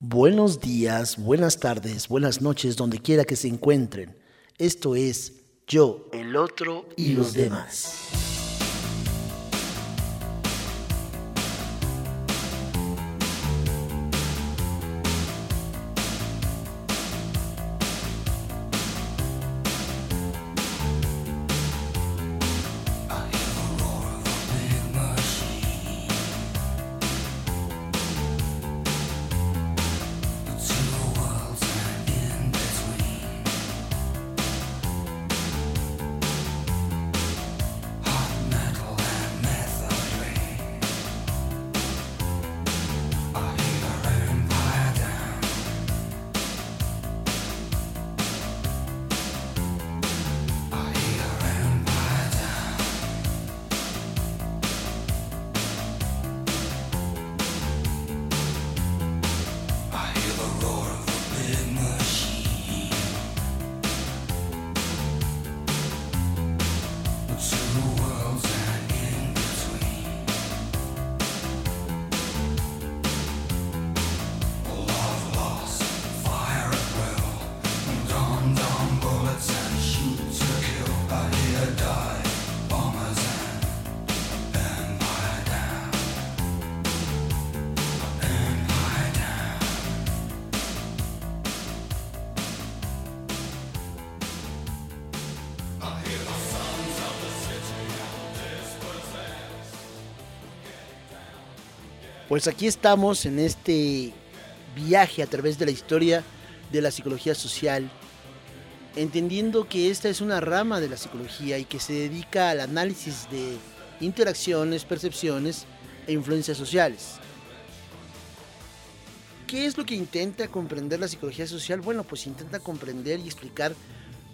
Buenos días, buenas tardes, buenas noches, donde quiera que se encuentren. Esto es Yo, el otro y los demás. Pues aquí estamos en este viaje a través de la historia de la psicología social, entendiendo que esta es una rama de la psicología y que se dedica al análisis de interacciones, percepciones e influencias sociales. ¿Qué es lo que intenta comprender la psicología social? Bueno, pues intenta comprender y explicar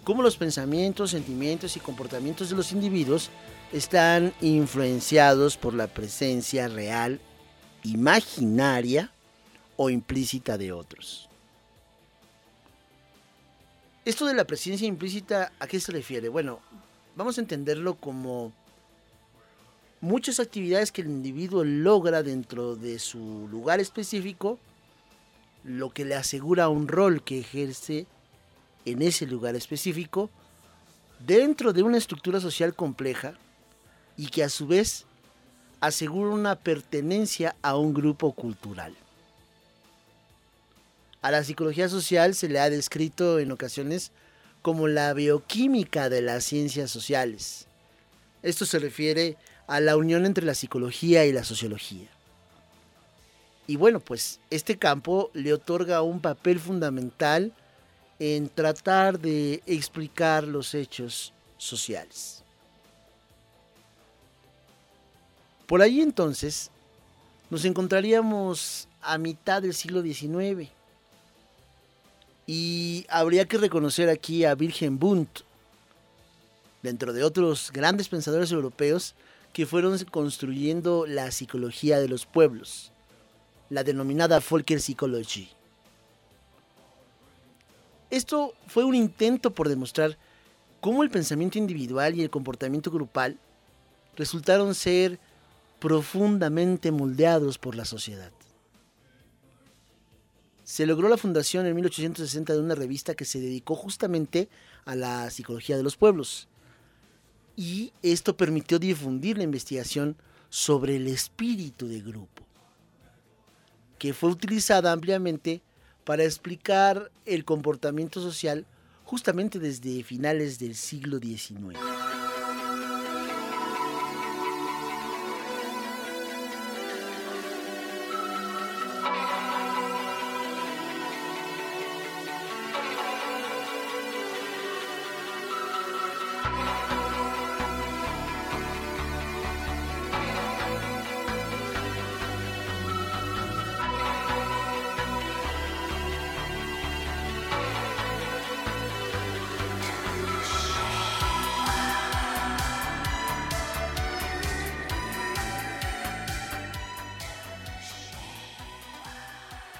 cómo los pensamientos, sentimientos y comportamientos de los individuos están influenciados por la presencia real imaginaria o implícita de otros. Esto de la presencia implícita, ¿a qué se refiere? Bueno, vamos a entenderlo como muchas actividades que el individuo logra dentro de su lugar específico, lo que le asegura un rol que ejerce en ese lugar específico, dentro de una estructura social compleja y que a su vez asegura una pertenencia a un grupo cultural. A la psicología social se le ha descrito en ocasiones como la bioquímica de las ciencias sociales. Esto se refiere a la unión entre la psicología y la sociología. Y bueno, pues este campo le otorga un papel fundamental en tratar de explicar los hechos sociales. Por ahí entonces nos encontraríamos a mitad del siglo XIX. Y habría que reconocer aquí a Wilhelm Wundt, dentro de otros grandes pensadores europeos que fueron construyendo la psicología de los pueblos, la denominada Psychology. Esto fue un intento por demostrar cómo el pensamiento individual y el comportamiento grupal resultaron ser profundamente moldeados por la sociedad. Se logró la fundación en 1860 de una revista que se dedicó justamente a la psicología de los pueblos. Y esto permitió difundir la investigación sobre el espíritu de grupo, que fue utilizada ampliamente para explicar el comportamiento social justamente desde finales del siglo XIX.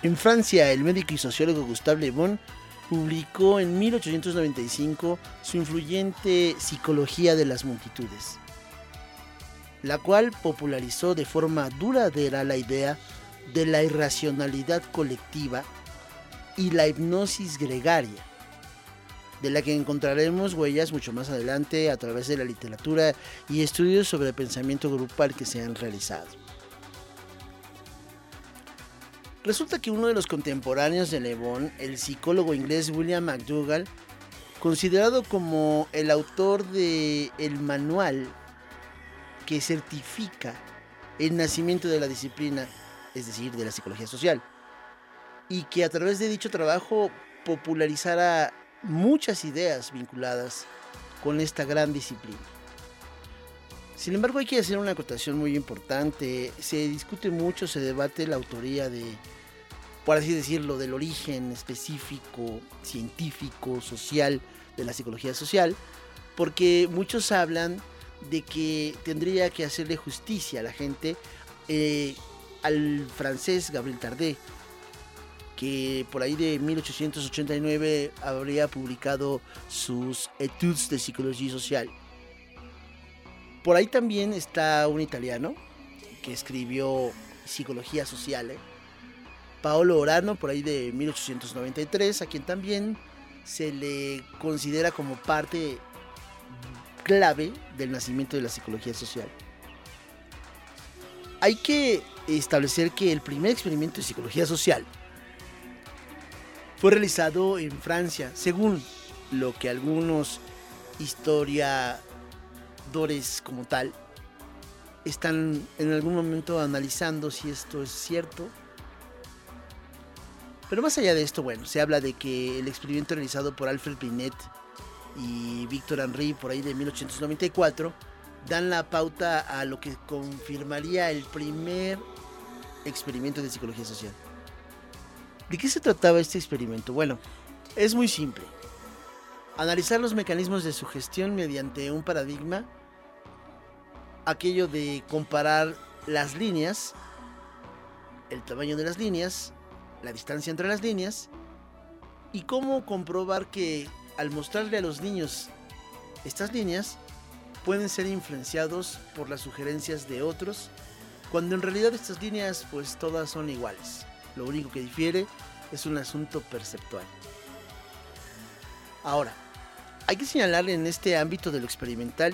En Francia, el médico y sociólogo Gustave Le Bon publicó en 1895 su influyente Psicología de las Multitudes, la cual popularizó de forma duradera la idea de la irracionalidad colectiva y la hipnosis gregaria, de la que encontraremos huellas mucho más adelante a través de la literatura y estudios sobre el pensamiento grupal que se han realizado. Resulta que uno de los contemporáneos de Le Bon, el psicólogo inglés William McDougall, considerado como el autor de el manual que certifica el nacimiento de la disciplina, es decir, de la psicología social, y que a través de dicho trabajo popularizara muchas ideas vinculadas con esta gran disciplina. Sin embargo, hay que hacer una acotación muy importante. Se discute mucho, se debate la autoría de por así decirlo, del origen específico, científico, social de la psicología social, porque muchos hablan de que tendría que hacerle justicia a la gente eh, al francés Gabriel Tardet, que por ahí de 1889 habría publicado sus Etudes de Psicología Social. Por ahí también está un italiano que escribió Psicología Social, ¿eh? Paolo Orano, por ahí de 1893, a quien también se le considera como parte clave del nacimiento de la psicología social. Hay que establecer que el primer experimento de psicología social fue realizado en Francia, según lo que algunos como tal están en algún momento analizando si esto es cierto pero más allá de esto, bueno, se habla de que el experimento realizado por Alfred Binet y Victor Henry por ahí de 1894 dan la pauta a lo que confirmaría el primer experimento de psicología social. ¿De qué se trataba este experimento? Bueno, es muy simple. Analizar los mecanismos de sugestión mediante un paradigma, aquello de comparar las líneas, el tamaño de las líneas, la distancia entre las líneas y cómo comprobar que al mostrarle a los niños estas líneas pueden ser influenciados por las sugerencias de otros cuando en realidad estas líneas pues todas son iguales. Lo único que difiere es un asunto perceptual. Ahora, hay que señalar en este ámbito de lo experimental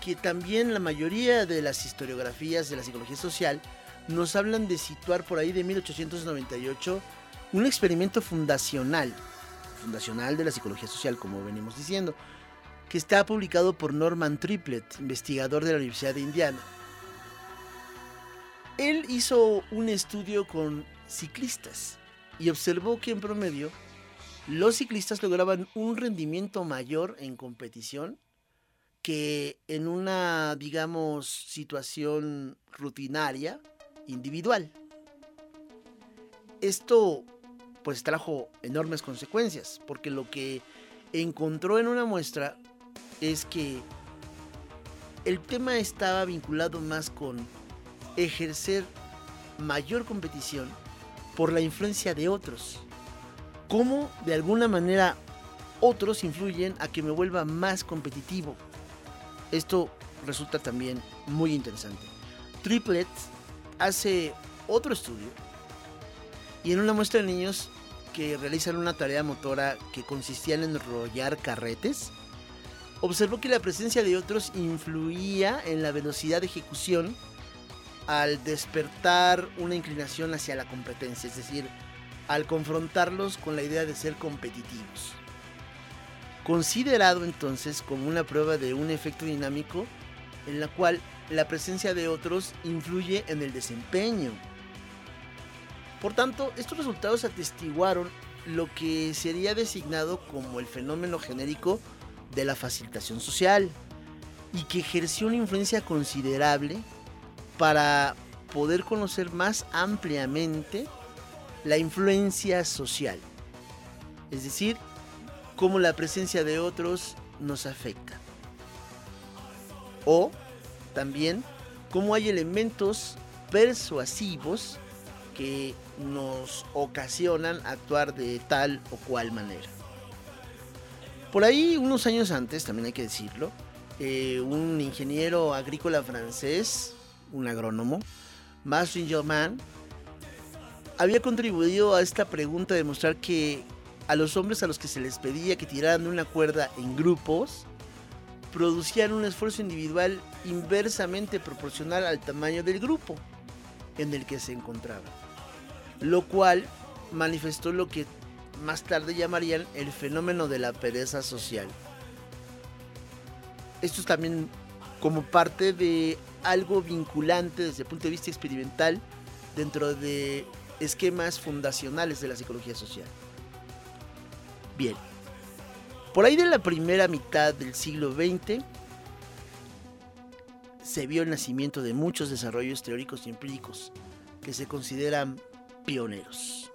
que también la mayoría de las historiografías de la psicología social nos hablan de situar por ahí de 1898 un experimento fundacional, fundacional de la psicología social, como venimos diciendo, que está publicado por Norman Triplett, investigador de la Universidad de Indiana. Él hizo un estudio con ciclistas y observó que en promedio los ciclistas lograban un rendimiento mayor en competición que en una, digamos, situación rutinaria individual. Esto pues trajo enormes consecuencias, porque lo que encontró en una muestra es que el tema estaba vinculado más con ejercer mayor competición por la influencia de otros. Cómo de alguna manera otros influyen a que me vuelva más competitivo. Esto resulta también muy interesante. Triplets hace otro estudio y en una muestra de niños que realizan una tarea motora que consistía en enrollar carretes, observó que la presencia de otros influía en la velocidad de ejecución al despertar una inclinación hacia la competencia, es decir, al confrontarlos con la idea de ser competitivos. Considerado entonces como una prueba de un efecto dinámico en la cual la presencia de otros influye en el desempeño. Por tanto, estos resultados atestiguaron lo que sería designado como el fenómeno genérico de la facilitación social y que ejerció una influencia considerable para poder conocer más ampliamente la influencia social. Es decir, cómo la presencia de otros nos afecta. O también cómo hay elementos persuasivos que nos ocasionan actuar de tal o cual manera. Por ahí, unos años antes, también hay que decirlo, eh, un ingeniero agrícola francés, un agrónomo, Martin Germain, había contribuido a esta pregunta de mostrar que a los hombres a los que se les pedía que tiraran una cuerda en grupos, producían un esfuerzo individual inversamente proporcional al tamaño del grupo en el que se encontraban. Lo cual manifestó lo que más tarde llamarían el fenómeno de la pereza social. Esto es también como parte de algo vinculante desde el punto de vista experimental dentro de esquemas fundacionales de la psicología social. Bien, por ahí de la primera mitad del siglo XX se vio el nacimiento de muchos desarrollos teóricos y empíricos que se consideran pioneros.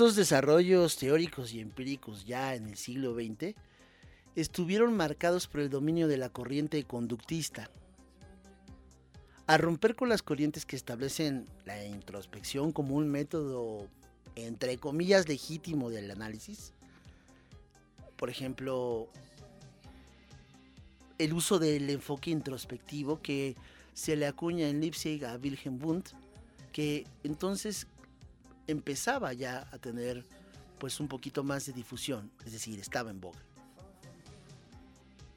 Estos desarrollos teóricos y empíricos ya en el siglo XX estuvieron marcados por el dominio de la corriente conductista. A romper con las corrientes que establecen la introspección como un método, entre comillas, legítimo del análisis, por ejemplo, el uso del enfoque introspectivo que se le acuña en Leipzig a Wilhelm Wundt, que entonces empezaba ya a tener pues un poquito más de difusión, es decir, estaba en boga.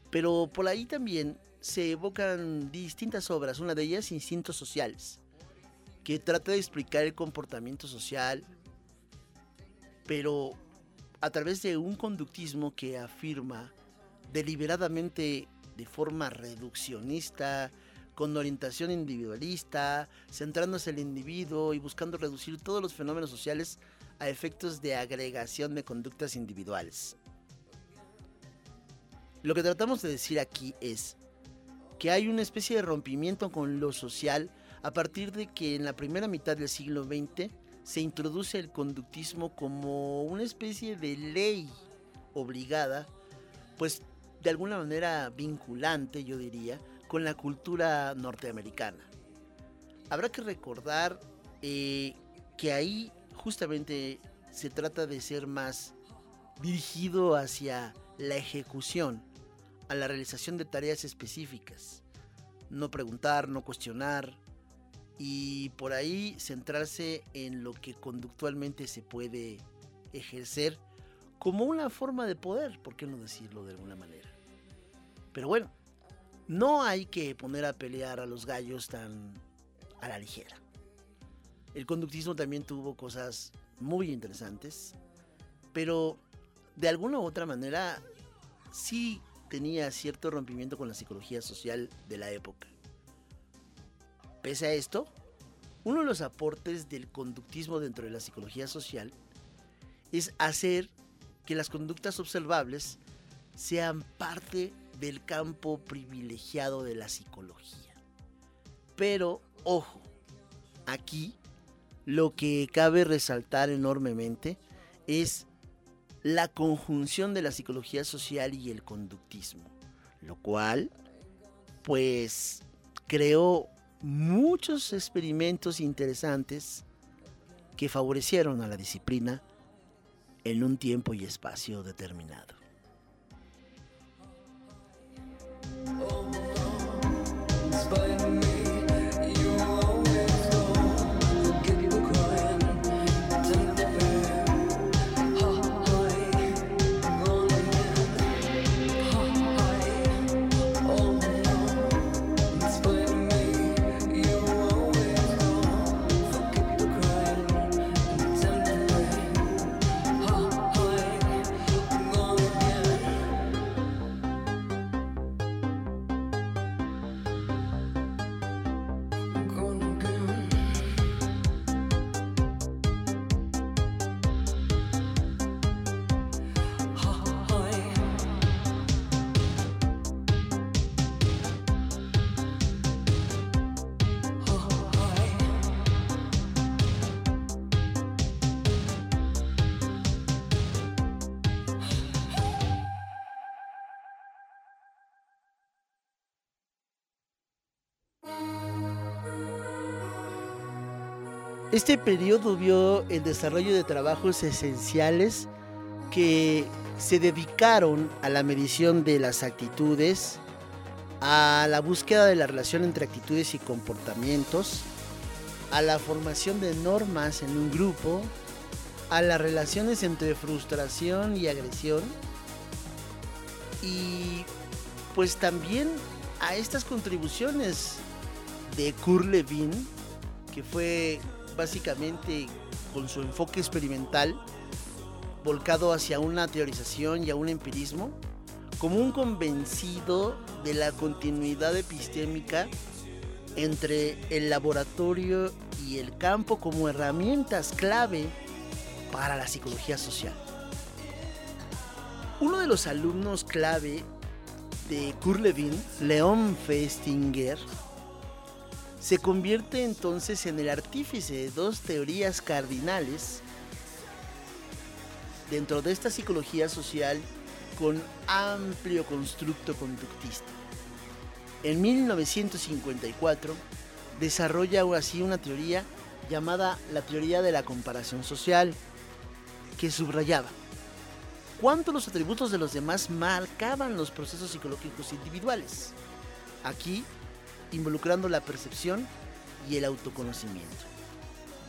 Pero por ahí también se evocan distintas obras, una de ellas Instintos Sociales, que trata de explicar el comportamiento social, pero a través de un conductismo que afirma deliberadamente de forma reduccionista, con orientación individualista, centrándose en el individuo y buscando reducir todos los fenómenos sociales a efectos de agregación de conductas individuales. Lo que tratamos de decir aquí es que hay una especie de rompimiento con lo social a partir de que en la primera mitad del siglo XX se introduce el conductismo como una especie de ley obligada, pues de alguna manera vinculante, yo diría, con la cultura norteamericana. Habrá que recordar eh, que ahí justamente se trata de ser más dirigido hacia la ejecución, a la realización de tareas específicas. No preguntar, no cuestionar y por ahí centrarse en lo que conductualmente se puede ejercer como una forma de poder, ¿por qué no decirlo de alguna manera? Pero bueno, no hay que poner a pelear a los gallos tan a la ligera. El conductismo también tuvo cosas muy interesantes, pero de alguna u otra manera sí tenía cierto rompimiento con la psicología social de la época. Pese a esto, uno de los aportes del conductismo dentro de la psicología social es hacer que las conductas observables sean parte del campo privilegiado de la psicología. Pero, ojo, aquí lo que cabe resaltar enormemente es la conjunción de la psicología social y el conductismo, lo cual, pues, creó muchos experimentos interesantes que favorecieron a la disciplina en un tiempo y espacio determinado. Este periodo vio el desarrollo de trabajos esenciales que se dedicaron a la medición de las actitudes, a la búsqueda de la relación entre actitudes y comportamientos, a la formación de normas en un grupo, a las relaciones entre frustración y agresión. Y pues también a estas contribuciones de Kurt Lewin, que fue básicamente con su enfoque experimental volcado hacia una teorización y a un empirismo, como un convencido de la continuidad epistémica entre el laboratorio y el campo como herramientas clave para la psicología social. Uno de los alumnos clave de Kurt Lewin, Leon Festinger, se convierte entonces en el artífice de dos teorías cardinales dentro de esta psicología social con amplio constructo conductista. En 1954 desarrolla así una teoría llamada la teoría de la comparación social, que subrayaba cuánto los atributos de los demás marcaban los procesos psicológicos individuales. Aquí involucrando la percepción y el autoconocimiento.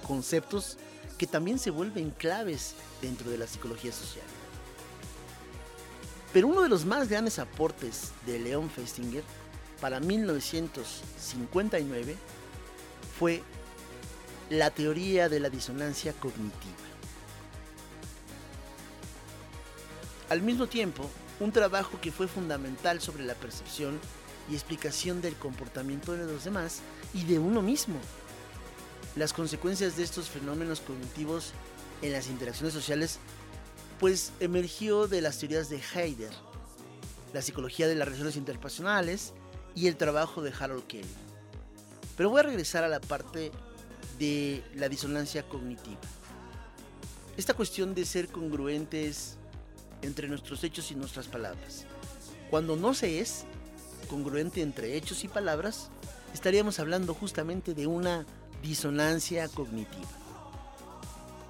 Conceptos que también se vuelven claves dentro de la psicología social. Pero uno de los más grandes aportes de León Festinger para 1959 fue la teoría de la disonancia cognitiva. Al mismo tiempo, un trabajo que fue fundamental sobre la percepción y explicación del comportamiento de los demás y de uno mismo. Las consecuencias de estos fenómenos cognitivos en las interacciones sociales pues emergió de las teorías de Heidegger, la psicología de las relaciones interpersonales y el trabajo de Harold Kelly. Pero voy a regresar a la parte de la disonancia cognitiva. Esta cuestión de ser congruentes entre nuestros hechos y nuestras palabras. Cuando no se es, congruente entre hechos y palabras, estaríamos hablando justamente de una disonancia cognitiva.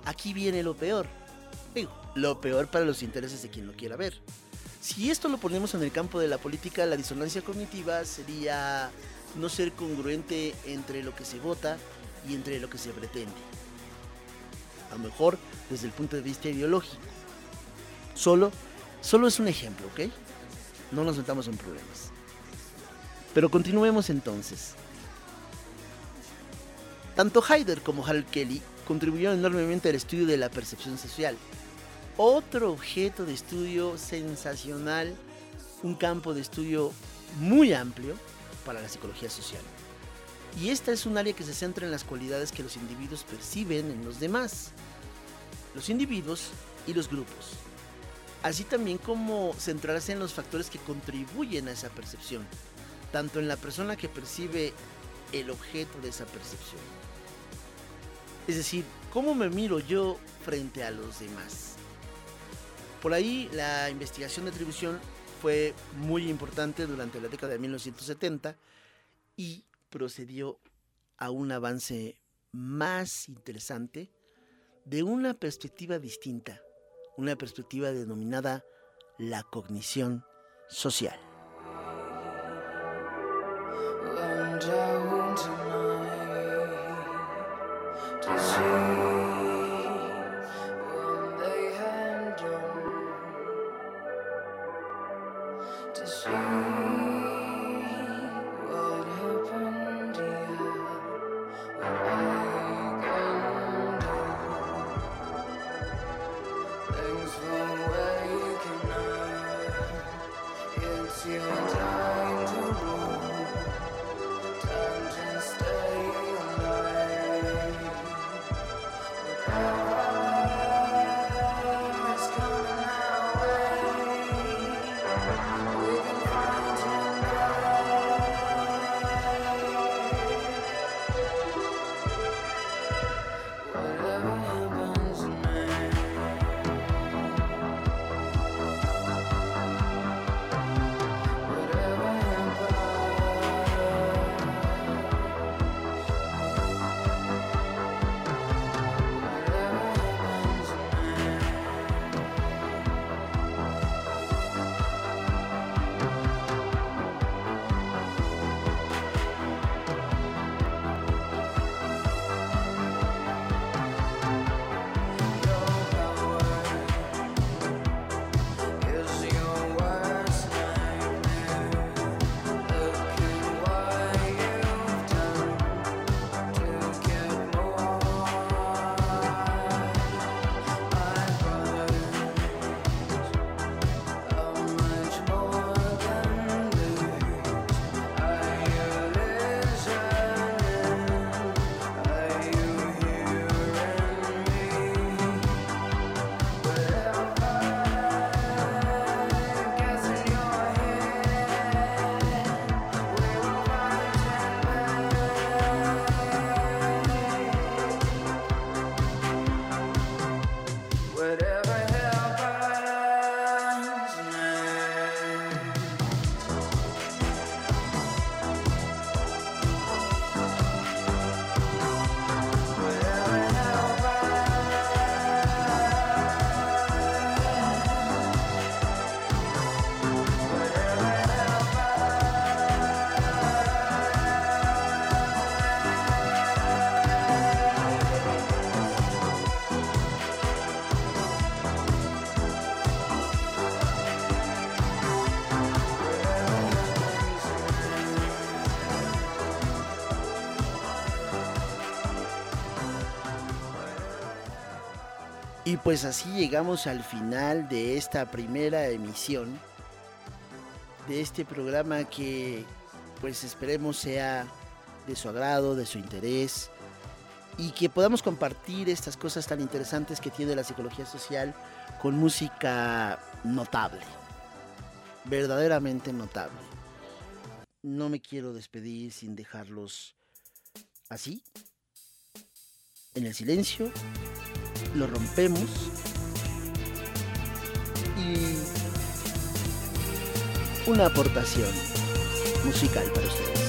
Aquí viene lo peor. Lo peor para los intereses de quien lo quiera ver. Si esto lo ponemos en el campo de la política, la disonancia cognitiva sería no ser congruente entre lo que se vota y entre lo que se pretende. A lo mejor desde el punto de vista ideológico. Solo, solo es un ejemplo, ¿ok? No nos metamos en problemas. Pero continuemos entonces. Tanto Heidegger como Harold Kelly contribuyeron enormemente al estudio de la percepción social. Otro objeto de estudio sensacional, un campo de estudio muy amplio para la psicología social. Y esta es un área que se centra en las cualidades que los individuos perciben en los demás, los individuos y los grupos, así también como centrarse en los factores que contribuyen a esa percepción, tanto en la persona que percibe el objeto de esa percepción. Es decir, ¿cómo me miro yo frente a los demás? Por ahí la investigación de atribución fue muy importante durante la década de 1970 y procedió a un avance más interesante de una perspectiva distinta, una perspectiva denominada la cognición social. Pues así llegamos al final de esta primera emisión de este programa que pues esperemos sea de su agrado, de su interés y que podamos compartir estas cosas tan interesantes que tiene la psicología social con música notable, verdaderamente notable. No me quiero despedir sin dejarlos así, en el silencio lo rompemos y una aportación musical para ustedes.